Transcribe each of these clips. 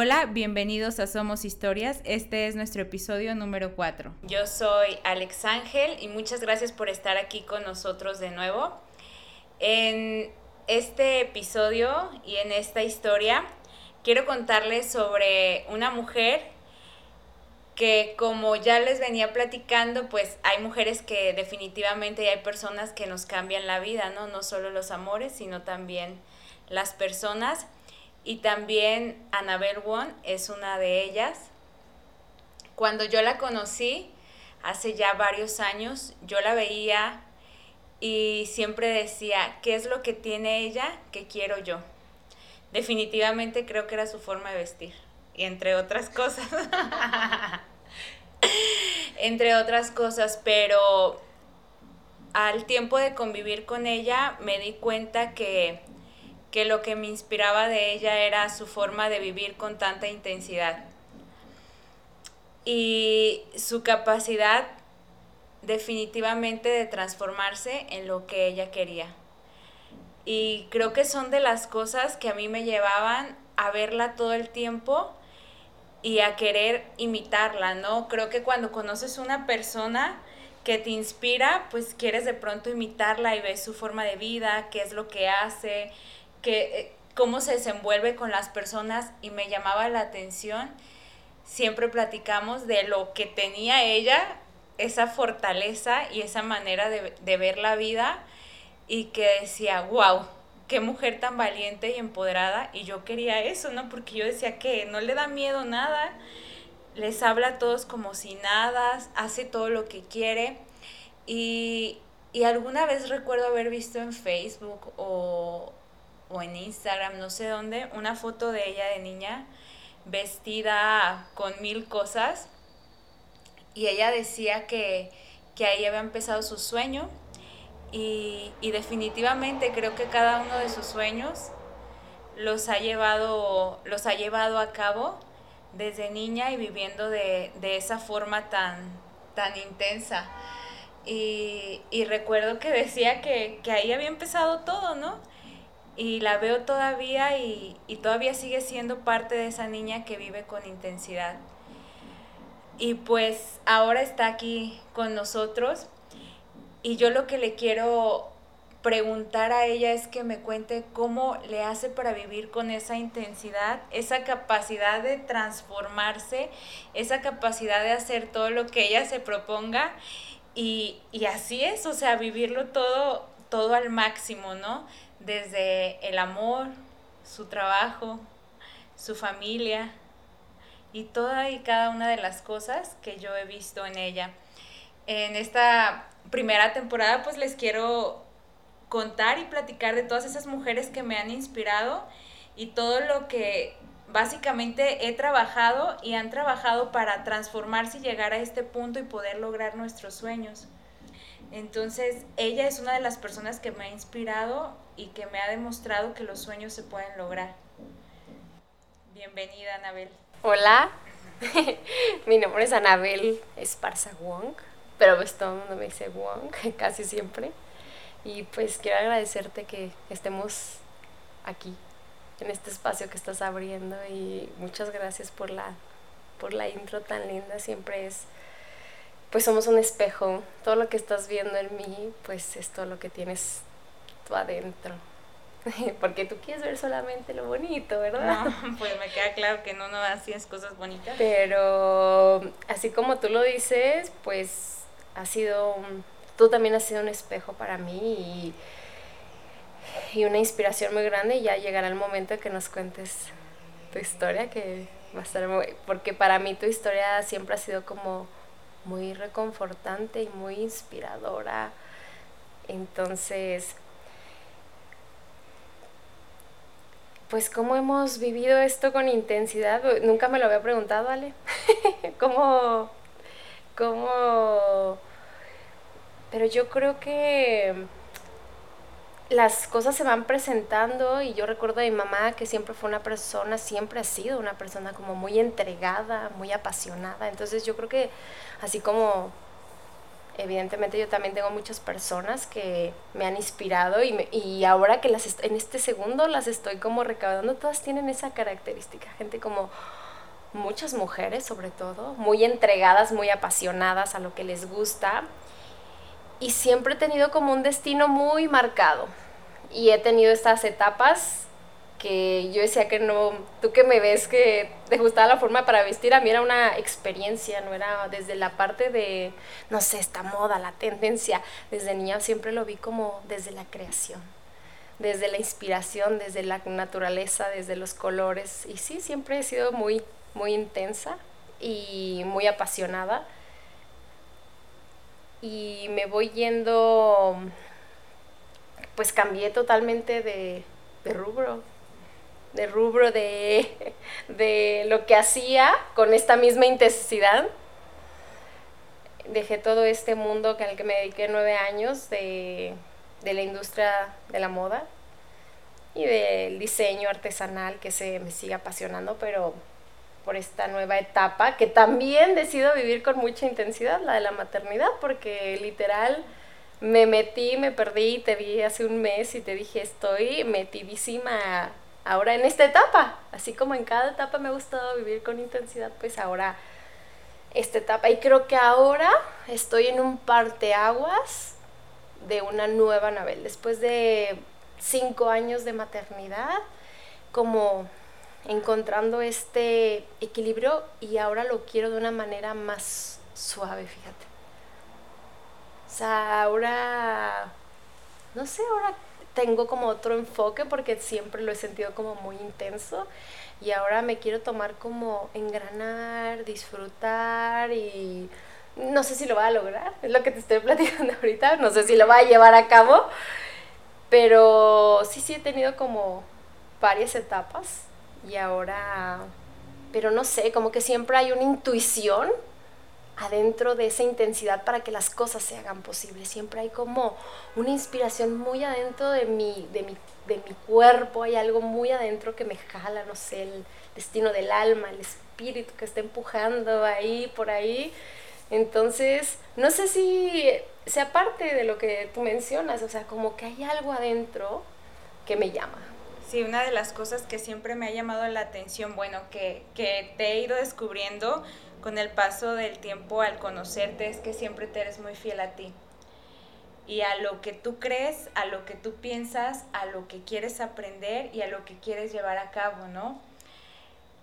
Hola, bienvenidos a Somos Historias. Este es nuestro episodio número 4. Yo soy Alex Ángel y muchas gracias por estar aquí con nosotros de nuevo. En este episodio y en esta historia quiero contarles sobre una mujer que como ya les venía platicando, pues hay mujeres que definitivamente y hay personas que nos cambian la vida, ¿no? No solo los amores, sino también las personas. Y también Annabelle Won es una de ellas. Cuando yo la conocí, hace ya varios años, yo la veía y siempre decía, ¿qué es lo que tiene ella que quiero yo? Definitivamente creo que era su forma de vestir, y entre otras cosas. entre otras cosas, pero al tiempo de convivir con ella me di cuenta que que lo que me inspiraba de ella era su forma de vivir con tanta intensidad y su capacidad definitivamente de transformarse en lo que ella quería. Y creo que son de las cosas que a mí me llevaban a verla todo el tiempo y a querer imitarla, ¿no? Creo que cuando conoces una persona que te inspira, pues quieres de pronto imitarla y ves su forma de vida, qué es lo que hace, que, eh, cómo se desenvuelve con las personas y me llamaba la atención. Siempre platicamos de lo que tenía ella, esa fortaleza y esa manera de, de ver la vida y que decía, wow, qué mujer tan valiente y empoderada. Y yo quería eso, ¿no? Porque yo decía que no le da miedo nada, les habla a todos como si nada, hace todo lo que quiere. Y, y alguna vez recuerdo haber visto en Facebook o, o en Instagram, no sé dónde, una foto de ella de niña vestida con mil cosas y ella decía que, que ahí había empezado su sueño y, y, definitivamente creo que cada uno de sus sueños los ha llevado, los ha llevado a cabo desde niña y viviendo de, de esa forma tan, tan intensa. Y, y recuerdo que decía que, que ahí había empezado todo, ¿no? Y la veo todavía y, todavía sigue siendo parte de esa niña que vive con intensidad. Y pues ahora está aquí con nosotros y yo lo que le quiero preguntar a ella es que me cuente cómo le hace para vivir con esa intensidad, esa capacidad de transformarse, esa capacidad de hacer todo lo que ella se proponga y, y así es, o sea, vivirlo todo, todo al máximo, ¿no? Desde el amor, su trabajo, su familia y toda y cada una de las cosas que yo he visto en ella. En esta primera temporada pues les quiero contar y platicar de todas esas mujeres que me han inspirado y todo lo que básicamente he trabajado y han trabajado para transformarse y llegar a este punto y poder lograr nuestros sueños. Entonces, ella es una de las personas que me ha inspirado y que me ha demostrado que los sueños se pueden lograr. Bienvenida, Anabel. Hola, mi nombre es Anabel Esparza Wong, pero pues todo el mundo me dice Wong casi siempre. Y pues quiero agradecerte que estemos aquí, en este espacio que estás abriendo y muchas gracias por la, por la intro tan linda, siempre es pues somos un espejo. Todo lo que estás viendo en mí, pues es todo lo que tienes tú adentro. Porque tú quieres ver solamente lo bonito, ¿verdad? No, pues me queda claro que no, no haces cosas bonitas. Pero así como tú lo dices, pues ha sido, tú también has sido un espejo para mí y, y una inspiración muy grande y ya llegará el momento que nos cuentes tu historia, que va a estar muy, porque para mí tu historia siempre ha sido como muy reconfortante y muy inspiradora. Entonces, pues cómo hemos vivido esto con intensidad, nunca me lo había preguntado, Ale. ¿Cómo, cómo, pero yo creo que las cosas se van presentando y yo recuerdo a mi mamá que siempre fue una persona, siempre ha sido una persona como muy entregada, muy apasionada. Entonces yo creo que así como evidentemente yo también tengo muchas personas que me han inspirado y, y ahora que las en este segundo las estoy como recaudando, todas tienen esa característica, gente como muchas mujeres sobre todo, muy entregadas, muy apasionadas a lo que les gusta y siempre he tenido como un destino muy marcado. Y he tenido estas etapas que yo decía que no, tú que me ves que te gustaba la forma para vestir, a mí era una experiencia, no era desde la parte de, no sé, esta moda, la tendencia, desde niña siempre lo vi como desde la creación, desde la inspiración, desde la naturaleza, desde los colores, y sí, siempre he sido muy, muy intensa y muy apasionada, y me voy yendo, pues cambié totalmente de, de rubro, de rubro de, lo que hacía con esta misma intensidad. Dejé todo este mundo al que me dediqué nueve años de, de la industria de la moda y del diseño artesanal que se me sigue apasionando, pero por esta nueva etapa que también decido vivir con mucha intensidad, la de la maternidad, porque literal me metí, me perdí, te vi hace un mes y te dije estoy metidísima ahora en esta etapa. Así como en cada etapa me ha gustado vivir con intensidad, pues ahora esta etapa. Y creo que ahora estoy en un parteaguas de una nueva Anabel. Después de cinco años de maternidad, como encontrando este equilibrio y ahora lo quiero de una manera más suave, fíjate. O sea, ahora, no sé, ahora tengo como otro enfoque porque siempre lo he sentido como muy intenso y ahora me quiero tomar como engranar, disfrutar y no sé si lo va a lograr, es lo que te estoy platicando ahorita, no sé si lo va a llevar a cabo, pero sí, sí he tenido como varias etapas y ahora, pero no sé, como que siempre hay una intuición adentro de esa intensidad para que las cosas se hagan posibles. Siempre hay como una inspiración muy adentro de mi, de mi, de mi cuerpo, hay algo muy adentro que me jala, no sé, el destino del alma, el espíritu que está empujando ahí, por ahí. Entonces, no sé si sea parte de lo que tú mencionas, o sea, como que hay algo adentro que me llama. Sí, una de las cosas que siempre me ha llamado la atención, bueno, que, que te he ido descubriendo, con el paso del tiempo al conocerte es que siempre te eres muy fiel a ti. Y a lo que tú crees, a lo que tú piensas, a lo que quieres aprender y a lo que quieres llevar a cabo, ¿no?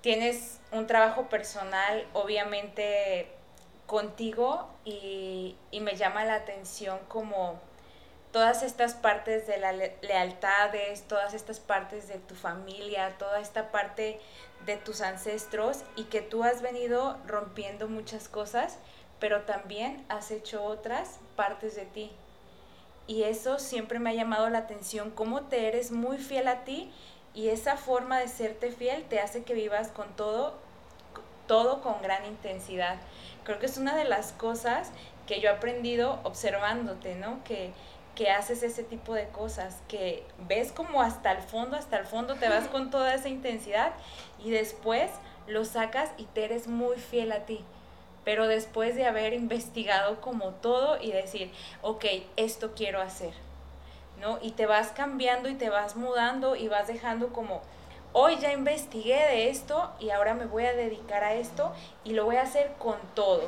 Tienes un trabajo personal, obviamente, contigo y, y me llama la atención como todas estas partes de las lealtades, todas estas partes de tu familia, toda esta parte de tus ancestros y que tú has venido rompiendo muchas cosas, pero también has hecho otras partes de ti. Y eso siempre me ha llamado la atención, cómo te eres muy fiel a ti y esa forma de serte fiel te hace que vivas con todo, todo con gran intensidad. Creo que es una de las cosas que yo he aprendido observándote, ¿no? Que, que haces ese tipo de cosas, que ves como hasta el fondo, hasta el fondo te vas con toda esa intensidad y después lo sacas y te eres muy fiel a ti. Pero después de haber investigado como todo y decir, ok, esto quiero hacer, ¿no? Y te vas cambiando y te vas mudando y vas dejando como hoy ya investigué de esto y ahora me voy a dedicar a esto y lo voy a hacer con todo.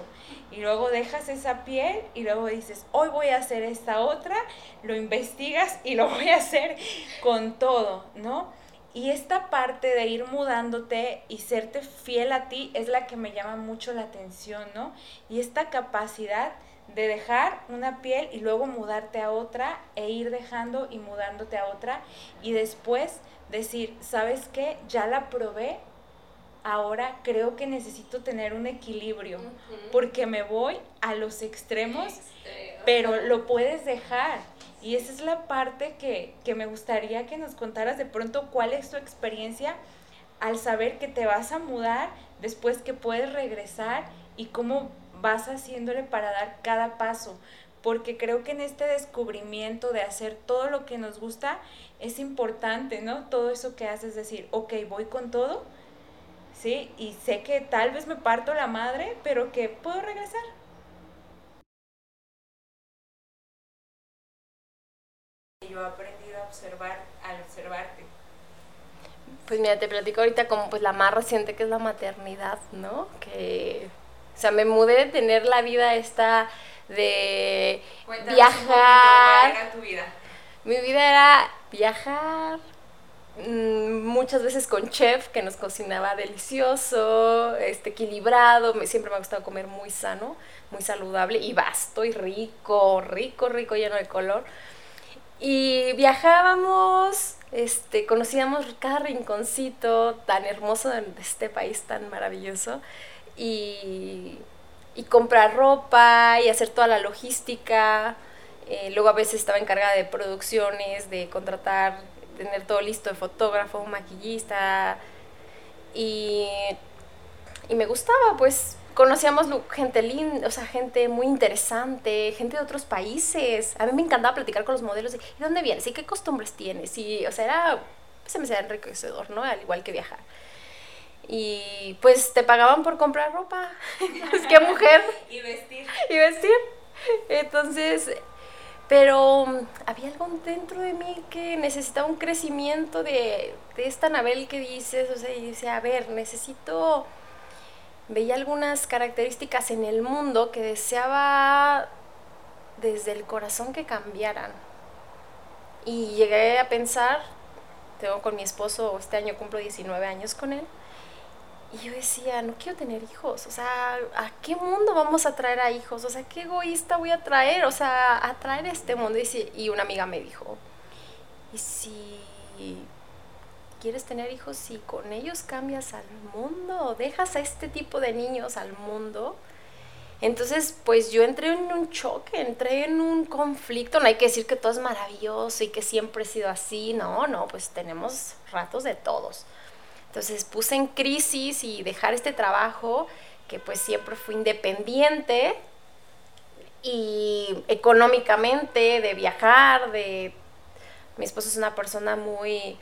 Y luego dejas esa piel y luego dices, hoy voy a hacer esta otra, lo investigas y lo voy a hacer con todo, ¿no? Y esta parte de ir mudándote y serte fiel a ti es la que me llama mucho la atención, ¿no? Y esta capacidad de dejar una piel y luego mudarte a otra e ir dejando y mudándote a otra y después decir, ¿sabes qué? Ya la probé, ahora creo que necesito tener un equilibrio, porque me voy a los extremos, pero lo puedes dejar. Y esa es la parte que, que me gustaría que nos contaras de pronto cuál es tu experiencia al saber que te vas a mudar, después que puedes regresar y cómo vas haciéndole para dar cada paso porque creo que en este descubrimiento de hacer todo lo que nos gusta es importante, ¿no? Todo eso que haces, decir, ok, voy con todo, ¿sí? Y sé que tal vez me parto la madre, pero que puedo regresar. Observar, al observarte? Pues mira, te platico ahorita como pues la más reciente que es la maternidad, ¿no? Que, o sea, me mudé de tener la vida esta de viajar. era tu vida? Mi vida era viajar, mm, muchas veces con chef que nos cocinaba delicioso, este, equilibrado, me, siempre me ha gustado comer muy sano, muy saludable y vasto y rico, rico, rico, lleno de color. Y viajábamos, este, conocíamos cada rinconcito tan hermoso de este país tan maravilloso y, y comprar ropa y hacer toda la logística. Eh, luego a veces estaba encargada de producciones, de contratar, tener todo listo de fotógrafo, maquillista. Y, y me gustaba, pues conocíamos gente linda, o sea, gente muy interesante, gente de otros países. A mí me encantaba platicar con los modelos de, ¿y dónde vienes? ¿Y qué costumbres tienes? Y, o sea, era, se me hacía enriquecedor, ¿no? Al igual que viajar. Y pues te pagaban por comprar ropa. es que mujer. y vestir. Y vestir. Entonces, pero había algo dentro de mí que necesitaba un crecimiento de, de esta Anabel que dices, o sea, y dice, a ver, necesito veía algunas características en el mundo que deseaba desde el corazón que cambiaran. Y llegué a pensar, tengo con mi esposo, este año cumplo 19 años con él, y yo decía, no quiero tener hijos, o sea, ¿a qué mundo vamos a traer a hijos? O sea, ¿qué egoísta voy a traer? O sea, a traer a este mundo. Y una amiga me dijo, ¿y si quieres tener hijos y con ellos cambias al mundo, dejas a este tipo de niños al mundo. Entonces, pues yo entré en un choque, entré en un conflicto. No hay que decir que todo es maravilloso y que siempre he sido así. No, no, pues tenemos ratos de todos. Entonces puse en crisis y dejar este trabajo que pues siempre fui independiente y económicamente, de viajar, de... Mi esposo es una persona muy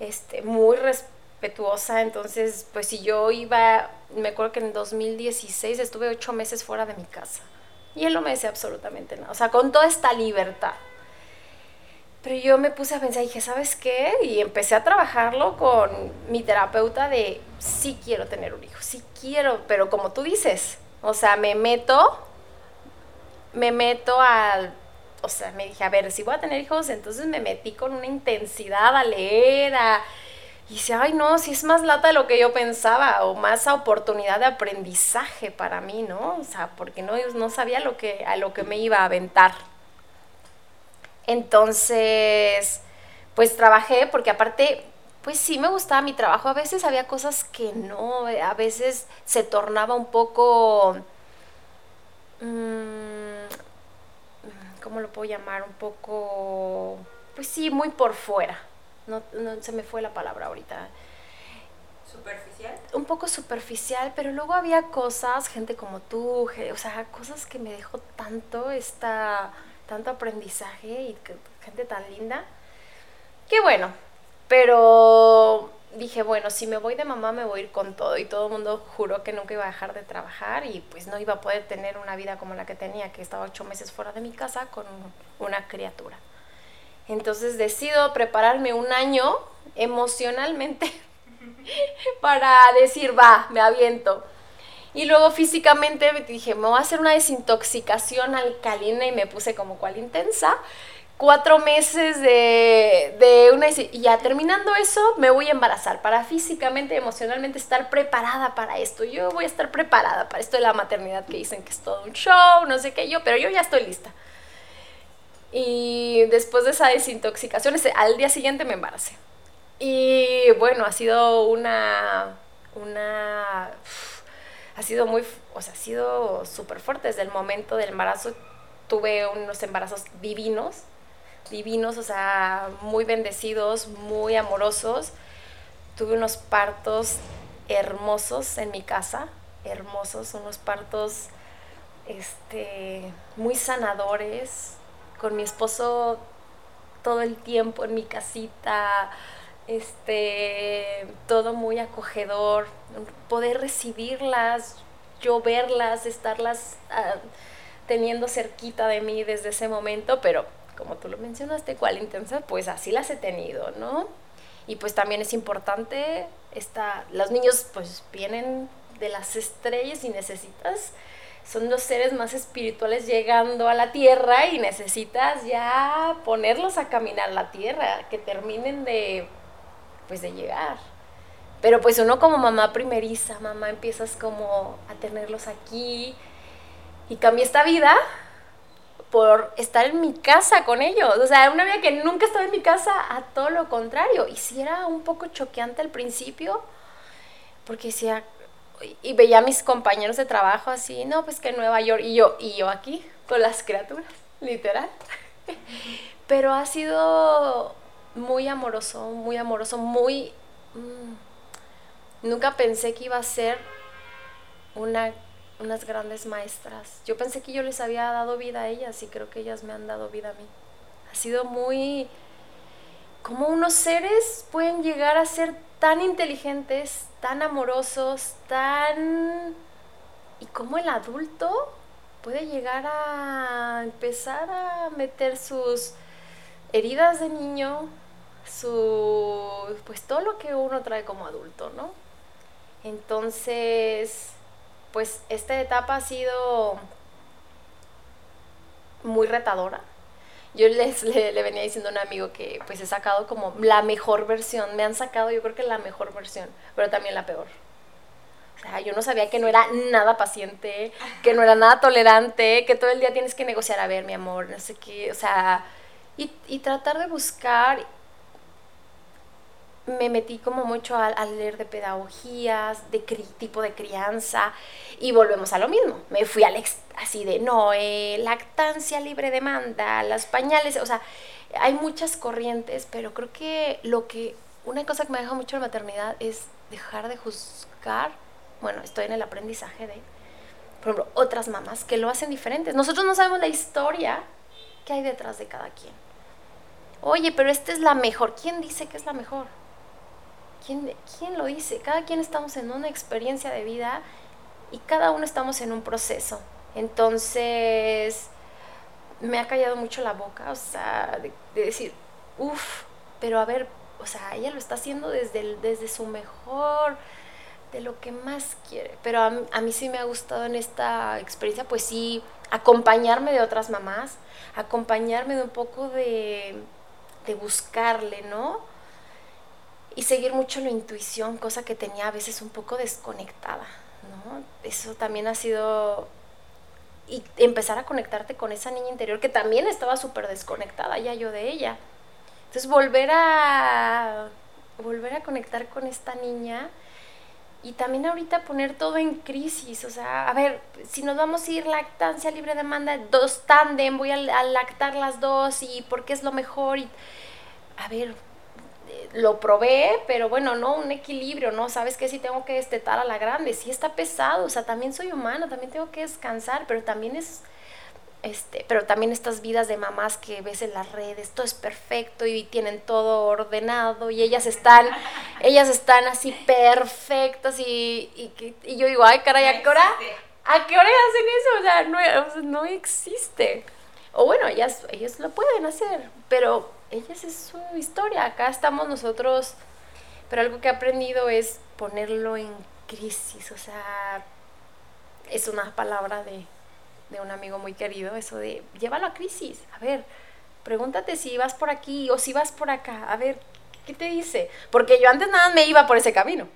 este, muy respetuosa, entonces pues si yo iba, me acuerdo que en 2016 estuve ocho meses fuera de mi casa y él no me decía absolutamente nada, o sea, con toda esta libertad. Pero yo me puse a pensar y dije, ¿sabes qué? Y empecé a trabajarlo con mi terapeuta de, sí quiero tener un hijo, sí quiero, pero como tú dices, o sea, me meto, me meto al o sea, me dije, a ver, si voy a tener hijos, entonces me metí con una intensidad a leer, a... Y dice, ay no, si es más lata de lo que yo pensaba, o más oportunidad de aprendizaje para mí, ¿no? O sea, porque no, no sabía lo que, a lo que me iba a aventar. Entonces, pues trabajé, porque aparte, pues sí me gustaba mi trabajo, a veces había cosas que no, a veces se tornaba un poco... Mmm, ¿cómo lo puedo llamar? Un poco, pues sí, muy por fuera. No, no se me fue la palabra ahorita. ¿Superficial? Un poco superficial, pero luego había cosas, gente como tú, o sea, cosas que me dejó tanto, esta, tanto aprendizaje y gente tan linda. Que bueno, pero dije, bueno, si me voy de mamá me voy a ir con todo. Y todo el mundo juró que nunca iba a dejar de trabajar y pues no iba a poder tener una vida como la que tenía, que estaba ocho meses fuera de mi casa con una criatura. Entonces decido prepararme un año emocionalmente para decir, va, me aviento. Y luego físicamente dije, me voy a hacer una desintoxicación alcalina y me puse como cual intensa cuatro meses de, de, una... Y ya terminando eso, me voy a embarazar para físicamente emocionalmente estar preparada para esto. Yo voy a estar preparada para esto de la maternidad que dicen que es todo un show, no sé qué yo, pero yo ya estoy lista. Y después de esa desintoxicación, al día siguiente me embaracé. Y bueno, ha sido una... una ha sido muy... O sea, ha sido súper fuerte. Desde el momento del embarazo tuve unos embarazos divinos divinos, o sea, muy bendecidos, muy amorosos. Tuve unos partos hermosos en mi casa, hermosos, unos partos este, muy sanadores, con mi esposo todo el tiempo en mi casita, este, todo muy acogedor, poder recibirlas, yo verlas, estarlas ah, teniendo cerquita de mí desde ese momento, pero como tú lo mencionaste, cuál intensa, pues así las he tenido, ¿no? Y pues también es importante, esta, los niños pues vienen de las estrellas y necesitas, son los seres más espirituales llegando a la tierra y necesitas ya ponerlos a caminar la tierra, que terminen de, pues de llegar. Pero pues uno como mamá primeriza, mamá empiezas como a tenerlos aquí y cambia esta vida por estar en mi casa con ellos. O sea, una vida que nunca estaba en mi casa, a todo lo contrario. Y sí era un poco choqueante al principio, porque decía, y veía a mis compañeros de trabajo así, no, pues que en Nueva York, y yo, y yo aquí, con las criaturas, literal. Pero ha sido muy amoroso, muy amoroso, muy... Mm, nunca pensé que iba a ser una unas grandes maestras. Yo pensé que yo les había dado vida a ellas y creo que ellas me han dado vida a mí. Ha sido muy... ¿Cómo unos seres pueden llegar a ser tan inteligentes, tan amorosos, tan... y cómo el adulto puede llegar a empezar a meter sus heridas de niño, su... pues todo lo que uno trae como adulto, ¿no? Entonces pues esta etapa ha sido muy retadora. Yo les, le, venía diciendo a un amigo que pues he sacado como la mejor versión, me han sacado yo creo que la mejor versión, pero también la peor. O sea, yo no sabía que no era nada paciente, que no era nada tolerante, que todo el día tienes que negociar, a ver, mi amor, no sé qué, o sea, y, y tratar de buscar me metí como mucho a, leer de pedagogías, de tipo de crianza, y volvemos a lo mismo. Me fui al así de, no, eh, lactancia libre demanda, las pañales, o sea, hay muchas corrientes, pero creo que lo que, una cosa que me deja mucho la maternidad es dejar de juzgar, bueno, estoy en el aprendizaje de, por ejemplo, otras mamás que lo hacen diferentes. Nosotros no sabemos la historia que hay detrás de cada quien. Oye, pero esta es la mejor. ¿Quién dice que es la mejor? ¿Quién, lo dice? Cada quien estamos en una experiencia de vida y cada uno estamos en un proceso. Entonces, me ha callado mucho la boca, o sea, de, decir, uff, pero a ver, o sea, ella lo está haciendo desde, desde su mejor, de lo que más quiere. Pero a, a, mí sí me ha gustado en esta experiencia, pues sí, acompañarme de otras mamás, acompañarme de un poco de, de buscarle, ¿no? Y seguir mucho la intuición, cosa que tenía a veces un poco desconectada, ¿no? Eso también ha sido... Y empezar a conectarte con esa niña interior que también estaba súper desconectada ya yo de ella. Entonces volver a... volver a conectar con esta niña y también ahorita poner todo en crisis, o sea, a ver, si nos vamos a ir lactancia libre demanda, dos tándem, voy a, lactar las dos y porque es lo mejor y a ver, lo probé, pero bueno, no, un equilibrio, ¿no? Sabes que si tengo que destetar a la grande, sí está pesado, o sea, también soy humana, también tengo que descansar, pero también es, este, pero también estas vidas de mamás que ves en las redes, todo es perfecto y tienen todo ordenado y ellas están, ellas están así perfectas y, y, y yo digo, ay, caray, ¿a qué hora? ¿A qué hora hacen eso? O sea, no, no existe. O bueno, ellas, ellas lo pueden hacer, pero ellas es su historia, acá estamos nosotros, pero algo que he aprendido es ponerlo en crisis, o sea, es una palabra de, de un amigo muy querido, eso de llévalo a crisis, a ver, pregúntate si vas por aquí o si vas por acá, a ver, ¿qué te dice? Porque yo antes nada me iba por ese camino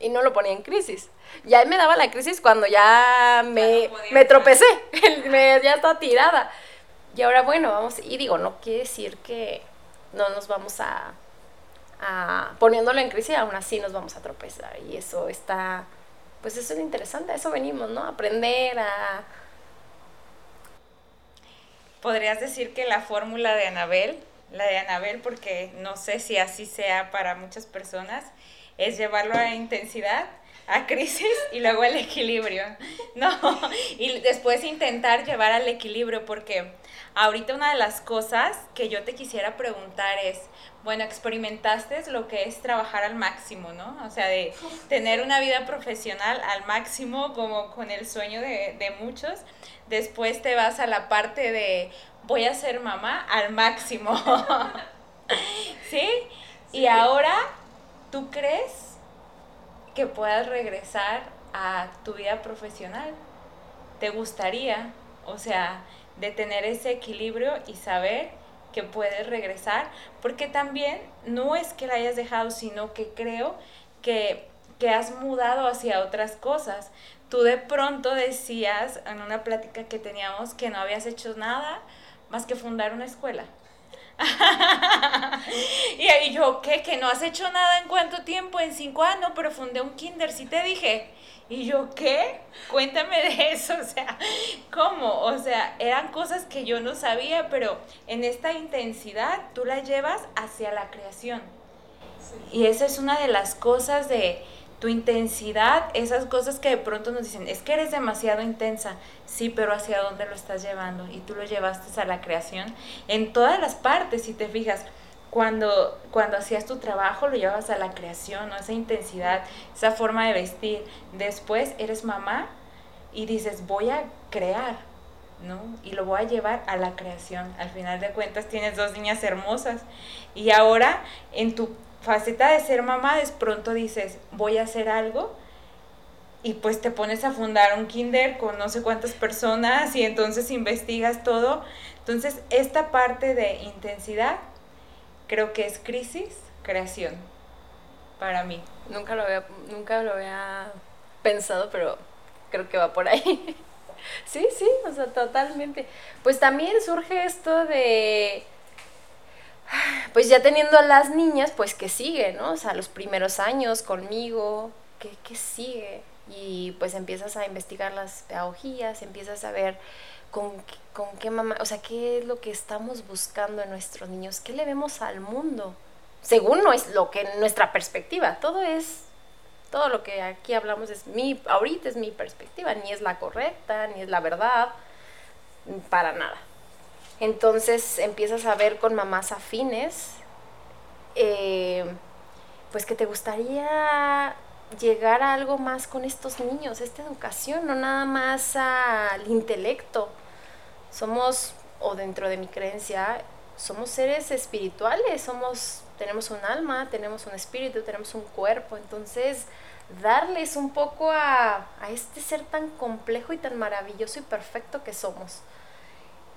y no lo ponía en crisis. Ya me daba la crisis cuando ya me, me tropecé, me, ya estaba tirada. Y ahora, bueno, vamos, y digo, no quiere decir que no nos vamos a, a poniéndolo en crisis, aún así nos vamos a tropezar. Y eso está, pues eso es interesante, a eso venimos, ¿no? Aprender a... Podrías decir que la fórmula de Anabel, la de Anabel, porque no sé si así sea para muchas personas, es llevarlo a intensidad, a crisis y luego al equilibrio. No, y después intentar llevar al equilibrio, porque ahorita una de las cosas que yo te quisiera preguntar es, bueno, experimentaste lo que es trabajar al máximo, ¿no? O sea, de tener una vida profesional al máximo, como con el sueño de, de muchos. Después te vas a la parte de voy a ser mamá al máximo. ¿Sí? Y ahora, ¿tú crees que puedas regresar a tu vida profesional? ¿Te gustaría? O sea, de tener ese equilibrio y saber que puedes regresar, porque también no es que la hayas dejado, sino que creo que, que has mudado hacia otras cosas. Tú de pronto decías en una plática que teníamos que no habías hecho nada más que fundar una escuela. y ahí yo, ¿qué? ¿Que no has hecho nada en cuánto tiempo? En cinco años, pero fundé un kinder, sí te dije. Y yo, ¿qué? Cuéntame de eso, o sea, ¿cómo? O sea, eran cosas que yo no sabía, pero en esta intensidad tú la llevas hacia la creación. Y esa es una de las cosas de tu intensidad, esas cosas que de pronto nos dicen, es que eres demasiado intensa, sí, pero hacia dónde lo estás llevando y tú lo llevaste a la creación en todas las partes, si te fijas cuando, cuando hacías tu trabajo lo llevabas a la creación, esa intensidad, esa forma de vestir. Después eres mamá y dices, voy a crear, ¿no? Y lo voy a llevar a la creación. Al final de cuentas tienes dos niñas hermosas. Y ahora en tu faceta de ser mamá, de pronto dices, voy a hacer algo. Y pues te pones a fundar un kinder con no sé cuántas personas y entonces investigas todo. Entonces, esta parte de intensidad creo que es crisis, creación, para mí. Nunca lo había, nunca lo había pensado, pero creo que va por ahí. sí, sí, o sea, totalmente. Pues también surge esto de, pues ya teniendo a las niñas, pues que sigue, ¿no? O sea, los primeros años conmigo, ¿qué, qué sigue? Y pues empiezas a investigar las pedagogías, empiezas a ver con, con qué mamá, o sea, qué es lo que estamos buscando en nuestros niños, qué le vemos al mundo, según no es lo que nuestra perspectiva, todo es todo lo que aquí hablamos es mi ahorita es mi perspectiva, ni es la correcta, ni es la verdad, para nada. Entonces empiezas a ver con mamás afines, eh, pues que te gustaría llegar a algo más con estos niños, esta educación, no nada más al intelecto, somos, o dentro de mi creencia, somos seres espirituales, somos, tenemos un alma, tenemos un espíritu, tenemos un cuerpo, entonces darles un poco a, a este ser tan complejo y tan maravilloso y perfecto que somos.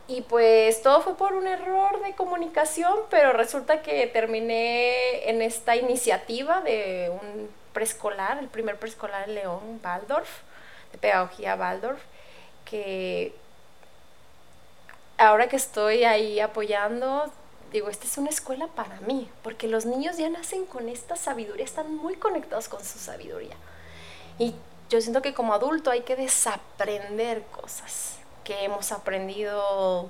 Y pues todo fue por un error de comunicación, pero resulta que terminé en esta iniciativa de un preescolar, el primer preescolar en León, Waldorf, de pedagogía Waldorf, que ahora que estoy ahí apoyando, digo, esta es una escuela para mí, porque los niños ya nacen con esta sabiduría, están muy conectados con su sabiduría. Y yo siento que como adulto hay que desaprender cosas que hemos aprendido.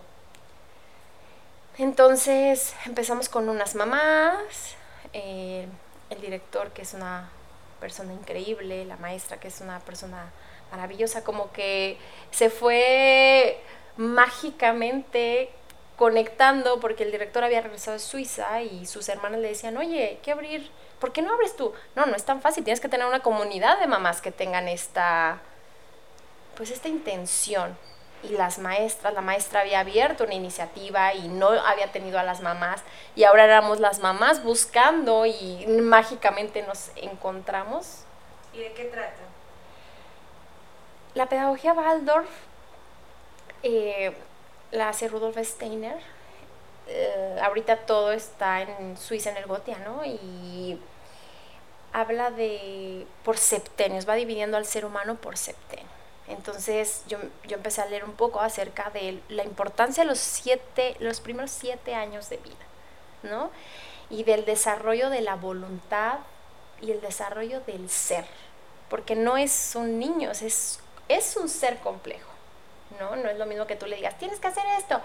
Entonces empezamos con unas mamás, eh, el director que es una persona increíble, la maestra que es una persona maravillosa, como que se fue mágicamente conectando porque el director había regresado de Suiza y sus hermanas le decían, oye, hay que abrir, ¿por qué no abres tú? No, no es tan fácil, tienes que tener una comunidad de mamás que tengan esta, pues esta intención. Y las maestras, la maestra había abierto una iniciativa y no había tenido a las mamás y ahora éramos las mamás buscando y mágicamente nos encontramos. ¿Y de qué trata? La pedagogía Waldorf eh, la hace Rudolf Steiner. Eh, ahorita todo está en Suiza, en el Gotiano, y habla de por septenios, va dividiendo al ser humano por septenios. Entonces yo, yo, empecé a leer un poco acerca de la importancia de los, siete, los primeros siete años de vida, ¿no? Y del desarrollo de la voluntad y el desarrollo del ser, porque no es un niño, es, es un ser complejo. ¿No? No es lo mismo que tú le digas, tienes que hacer esto,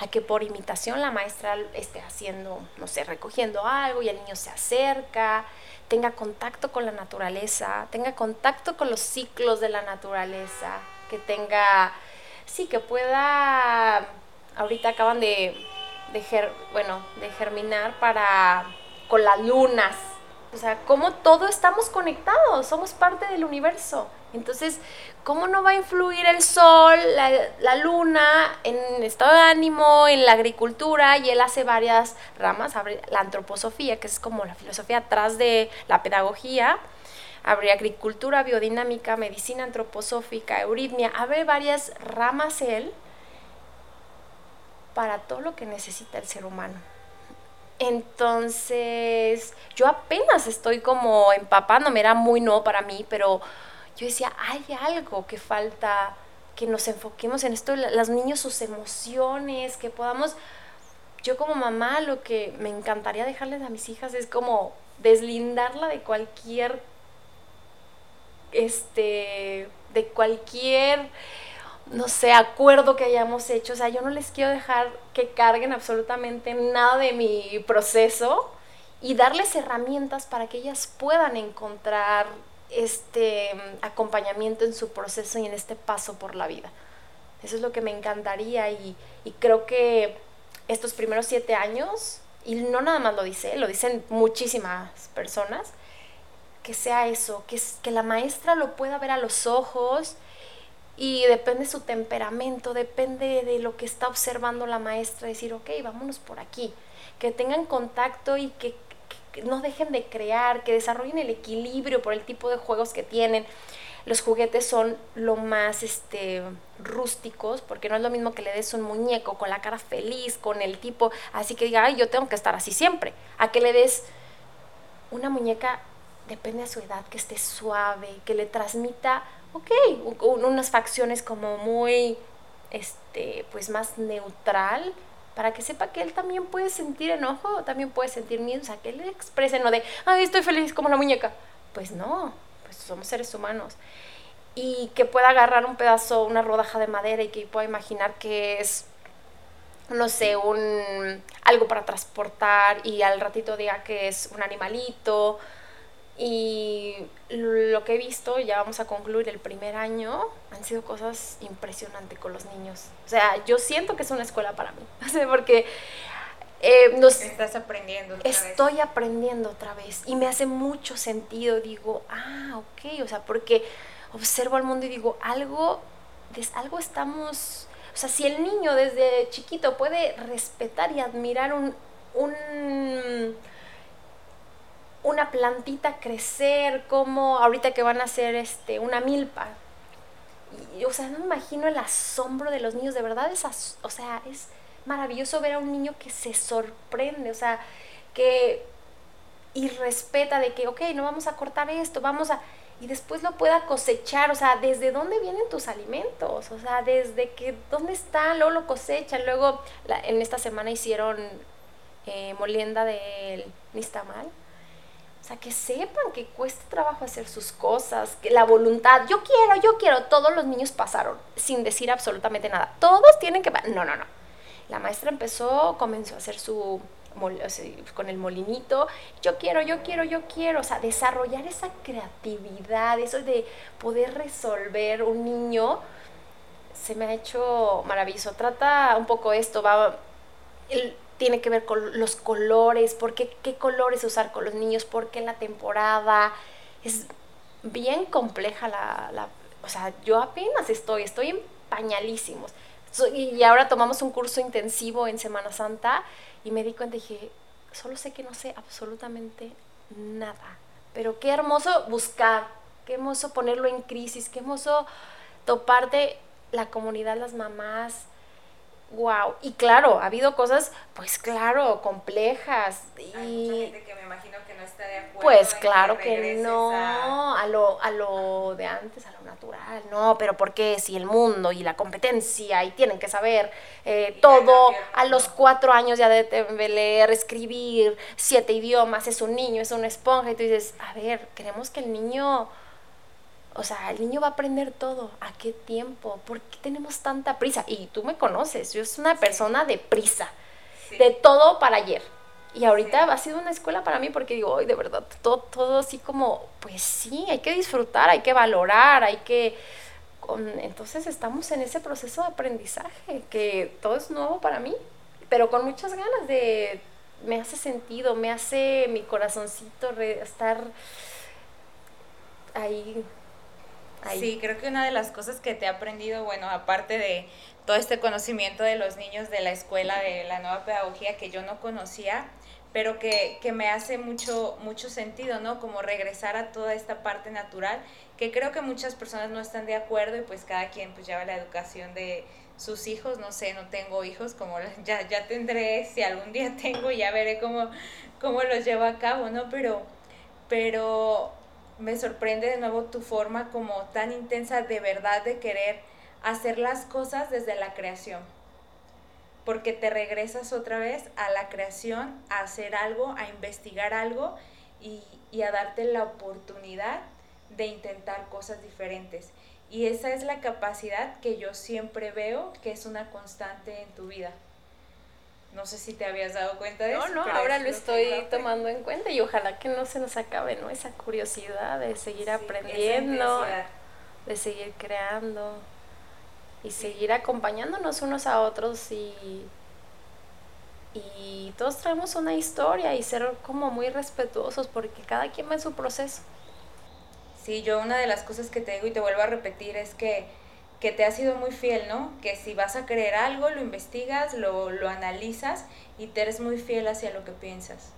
a que por imitación la maestra esté haciendo, no sé, recogiendo algo y el niño se acerca, tenga contacto con la naturaleza, tenga contacto con los ciclos de la naturaleza, que tenga, sí, que pueda ahorita acaban de, bueno, de germinar para con las lunas. O sea, cómo todo estamos conectados, somos parte del universo. Entonces, ¿cómo no va a influir el sol, la, luna en estado de ánimo, en la agricultura? Y él hace varias ramas, la antroposofía, que es como la filosofía atrás de la pedagogía, habría agricultura, biodinámica, medicina antroposófica, euritmia, abre varias ramas él para todo lo que necesita el ser humano. Entonces, yo apenas estoy como empapándome, era muy no para mí, pero yo decía, hay algo que falta, que nos enfoquemos en esto, los niños, sus emociones, que podamos, yo como mamá, lo que me encantaría dejarles a mis hijas es como deslindarla de cualquier, este, de cualquier, no sé, acuerdo que hayamos hecho. O sea, yo no les quiero dejar que carguen absolutamente nada de mi proceso y darles herramientas para que ellas puedan encontrar este acompañamiento en su proceso y en este paso por la vida. Eso es lo que me encantaría y, creo que estos primeros siete años, y no nada más lo dice, lo dicen muchísimas personas, que sea eso, que, que la maestra lo pueda ver a los ojos y depende de su temperamento, depende de lo que está observando la maestra, decir, ok, vámonos por aquí, que tengan contacto y que no dejen de crear, que desarrollen el equilibrio por el tipo de juegos que tienen. Los juguetes son lo más este, rústicos, porque no es lo mismo que le des un muñeco con la cara feliz, con el tipo, así que diga, ay, yo tengo que estar así siempre. A que le des una muñeca, depende de su edad, que esté suave, que le transmita, ok, unas facciones como muy, este, pues más neutral, para que sepa que él también puede sentir enojo, también puede sentir miedo, o sea, que él exprese no de, ay, estoy feliz como la muñeca. Pues no, pues somos seres humanos. Y que pueda agarrar un pedazo, una rodaja de madera y que pueda imaginar que es, no sé, un, algo para transportar y al ratito diga que es un animalito y lo que he visto, ya vamos a concluir el primer año, han sido cosas impresionantes con los niños. O sea, yo siento que es una escuela para mí. porque eh, nos, estás aprendiendo. Otra estoy aprendiendo otra vez y me hace mucho sentido. Digo, ah, ok, o sea, porque observo al mundo y digo, algo, algo estamos... O sea, si el niño desde chiquito puede respetar y admirar un, un una plantita crecer, como ahorita que van a hacer este, una milpa. Y, o sea, no me imagino el asombro de los niños, de verdad es, o sea, es maravilloso ver a un niño que se sorprende, o sea, que y respeta de que, ok, no vamos a cortar esto, vamos a... Y después lo pueda cosechar, o sea, ¿desde dónde vienen tus alimentos? O sea, desde que, ¿dónde están? Luego lo cosechan, luego en esta semana hicieron eh, molienda del nistamal o sea, que sepan que cuesta trabajo hacer sus cosas, que la voluntad, yo quiero, yo quiero, todos los niños pasaron sin decir absolutamente nada. Todos tienen que... No, no, no. La maestra empezó, comenzó a hacer su... con el molinito, yo quiero, yo quiero, yo quiero, o sea, desarrollar esa creatividad, eso de poder resolver un niño, se me ha hecho maravilloso. Trata un poco esto, va, el, tiene que ver con los colores, por qué, qué colores usar con los niños, por qué la temporada. Es bien compleja la, la, O sea, yo apenas estoy, estoy en pañalísimos. y ahora tomamos un curso intensivo en Semana Santa y me di cuenta y dije, solo sé que no sé absolutamente nada. Pero qué hermoso buscar, qué hermoso ponerlo en crisis, qué hermoso toparte la comunidad, las mamás, wow. Y claro, ha habido cosas, pues claro, complejas. Y... Hay mucha gente que me imagino que no está de acuerdo. Pues claro que, no, a... lo, a lo de antes, a lo natural, no, pero porque si el mundo y la competencia y tienen que saber eh, todo, a los cuatro años ya de leer, escribir siete idiomas, es un niño, es una esponja, y tú dices, a ver, queremos que el niño o sea, el niño va a aprender todo. ¿A qué tiempo? ¿Por qué tenemos tanta prisa? Y tú me conoces, yo soy una persona de prisa, de todo para ayer. Y ahorita ha sido una escuela para mí porque digo, hoy de verdad, todo, todo así como, pues sí, hay que disfrutar, hay que valorar, hay que entonces estamos en ese proceso de aprendizaje, que todo es nuevo para mí, pero con muchas ganas de, me hace sentido, me hace mi corazoncito estar ahí, ahí. Sí, creo que una de las cosas que te he aprendido, bueno, aparte de todo este conocimiento de los niños de la escuela, de la nueva pedagogía que yo no conocía, pero que, que, me hace mucho, mucho sentido, ¿no? Como regresar a toda esta parte natural, que creo que muchas personas no están de acuerdo y pues cada quien pues lleva la educación de sus hijos, no sé, no tengo hijos, como ya, ya tendré, si algún día tengo, ya veré cómo, cómo los llevo a cabo, ¿no? Pero, pero me sorprende de nuevo tu forma como tan intensa de verdad de querer hacer las cosas desde la creación porque te regresas otra vez a la creación, a hacer algo, a investigar algo y, a darte la oportunidad de intentar cosas diferentes. Y esa es la capacidad que yo siempre veo que es una constante en tu vida. No sé si te habías dado cuenta de eso. No, no, ahora lo estoy tomando en cuenta y ojalá que no se nos acabe, ¿no? Esa curiosidad de seguir aprendiendo, de seguir creando y seguir acompañándonos unos a otros y, y todos traemos una historia y ser como muy respetuosos porque cada quien va en su proceso. Sí, yo una de las cosas que te digo y te vuelvo a repetir es que, que te has sido muy fiel, ¿no? Que si vas a creer algo, lo investigas, lo, lo analizas y te eres muy fiel hacia lo que piensas.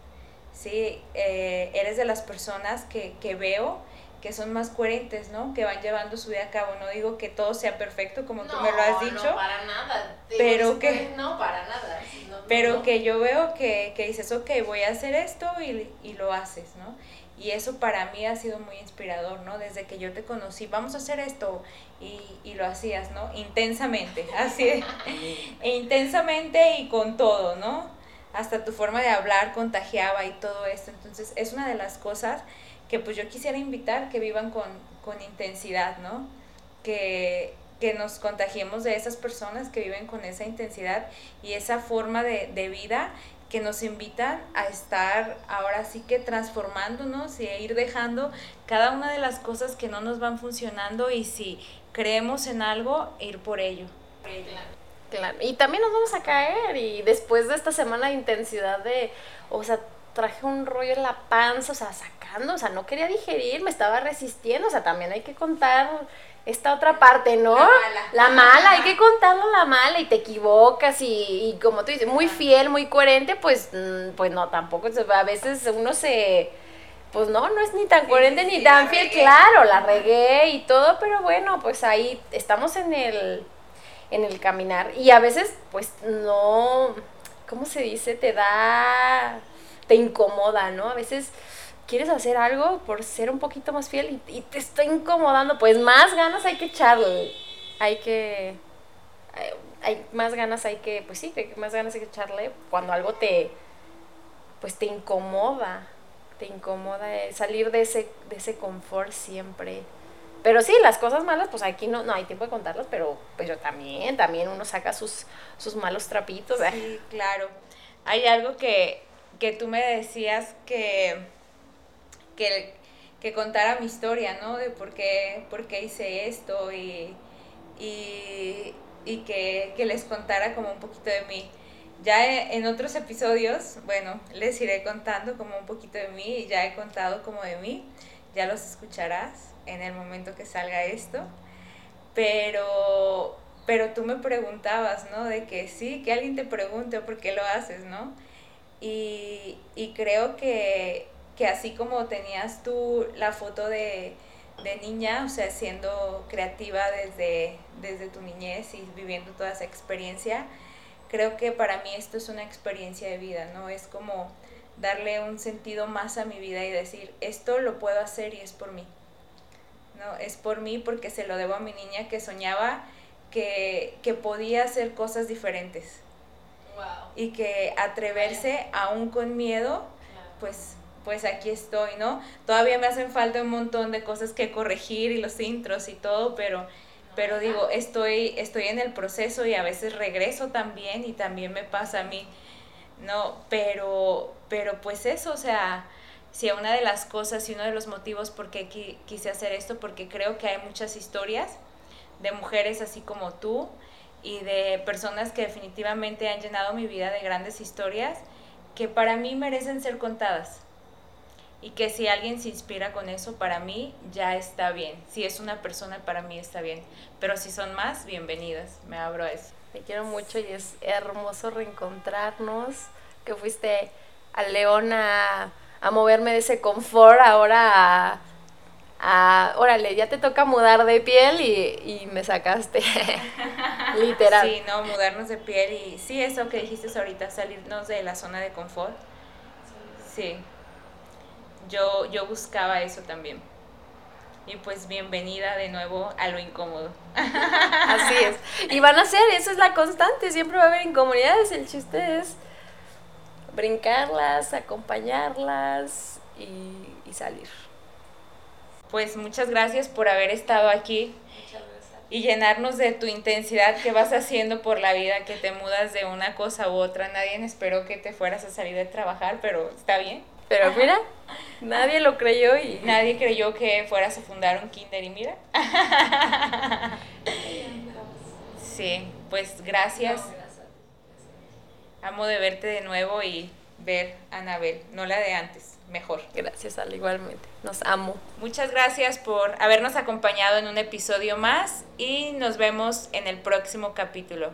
Sí, eh, eres de las personas que, que veo que son más coherentes, ¿no? Que van llevando su vida a cabo. No digo que todo sea perfecto como tú me lo has dicho. No, para nada. pero que... No, para nada. pero que yo veo que, que, dices, ok, voy a hacer esto y, y, lo haces, ¿no? Y eso para mí ha sido muy inspirador, ¿no? Desde que yo te conocí, vamos a hacer esto y, y lo hacías, ¿no? Intensamente, así, e intensamente y con todo, ¿no? Hasta tu forma de hablar contagiaba y todo esto. Entonces, es una de las cosas que pues yo quisiera invitar que vivan con, con intensidad, ¿no? Que, que, nos contagiemos de esas personas que viven con esa intensidad y esa forma de, de vida que nos invitan a estar ahora sí que transformándonos y a ir dejando cada una de las cosas que no nos van funcionando y si creemos en algo, ir por ello. Claro, y también nos vamos a caer y después de esta semana de intensidad de, o sea, traje un rollo en la panza, o sea, sacando, o sea, no quería digerir, me estaba resistiendo, o sea, también hay que contar esta otra parte, ¿no? La mala. hay que contarlo la mala y te equivocas y, como tú dices, muy fiel, muy coherente, pues, mm, pues no, tampoco, a veces uno se, pues no, no es ni tan coherente ni tan fiel, claro, la regué y todo, pero bueno, pues ahí estamos en el, en el caminar y a veces, pues no, ¿cómo se dice? Te da te incomoda, ¿no? A veces quieres hacer algo por ser un poquito más fiel y, te está incomodando, pues más ganas hay que echarle. Hay que. Hay, más ganas, hay que. Pues sí, más ganas hay que echarle cuando algo te. Pues te incomoda. Te incomoda salir de ese, de ese confort siempre. Pero sí, las cosas malas, pues aquí no, no hay tiempo de contarlas, pero yo también, también uno saca sus, sus malos trapitos. Sí, claro. Hay algo que que tú me decías que, que, que, contara mi historia, ¿no? De por qué, por qué hice esto y, y, y que, que, les contara como un poquito de mí. Ya en otros episodios, bueno, les iré contando como un poquito de mí y ya he contado como de mí. Ya los escucharás en el momento que salga esto. Pero, pero tú me preguntabas, ¿no? De que sí, que alguien te pregunte por qué lo haces, ¿no? Y, creo que, así como tenías tú la foto de, niña, o sea, siendo creativa desde, desde tu niñez y viviendo toda esa experiencia, creo que para mí esto es una experiencia de vida, ¿no? Es como darle un sentido más a mi vida y decir, esto lo puedo hacer y es por mí. ¿no? Es por mí porque se lo debo a mi niña que soñaba que, que podía hacer cosas diferentes y que atreverse aún con miedo, pues pues aquí estoy, ¿no? Todavía me hacen falta un montón de cosas que corregir y los intros y todo, pero pero digo, estoy estoy en el proceso y a veces regreso también y también me pasa a mí. No, pero pero pues eso, o sea, si una de las cosas y uno de los motivos por qué quise hacer esto porque creo que hay muchas historias de mujeres así como tú y de personas que definitivamente han llenado mi vida de grandes historias que para mí merecen ser contadas. Y que si alguien se inspira con eso, para mí ya está bien. Si es una persona, para mí está bien. Pero si son más, bienvenidas. Me abro a eso. Te quiero mucho y es hermoso reencontrarnos. Que fuiste a León a, a moverme de ese confort ahora a a, órale, ya te toca mudar de piel y, y me sacaste. Literal. Sí, no, mudarnos de piel y sí, eso que dijiste ahorita, salirnos de la zona de confort. Sí. Yo, yo buscaba eso también. Y pues bienvenida de nuevo a lo incómodo. Así es. Y van a ser, eso es la constante, siempre va a haber incomodidades. El chiste es brincarlas, acompañarlas y, y salir pues muchas gracias por haber estado aquí y llenarnos de tu intensidad que vas haciendo por la vida, que te mudas de una cosa u otra. Nadie esperó que te fueras a salir de trabajar, pero está bien. Pero mira, nadie lo creyó y... Nadie creyó que fueras a fundar un kinder y mira. Sí, pues gracias. Amo de verte de nuevo y ver a Anabel, no la de antes mejor. Gracias, Al, igualmente. Nos amo. Muchas gracias por habernos acompañado en un episodio más y nos vemos en el próximo capítulo.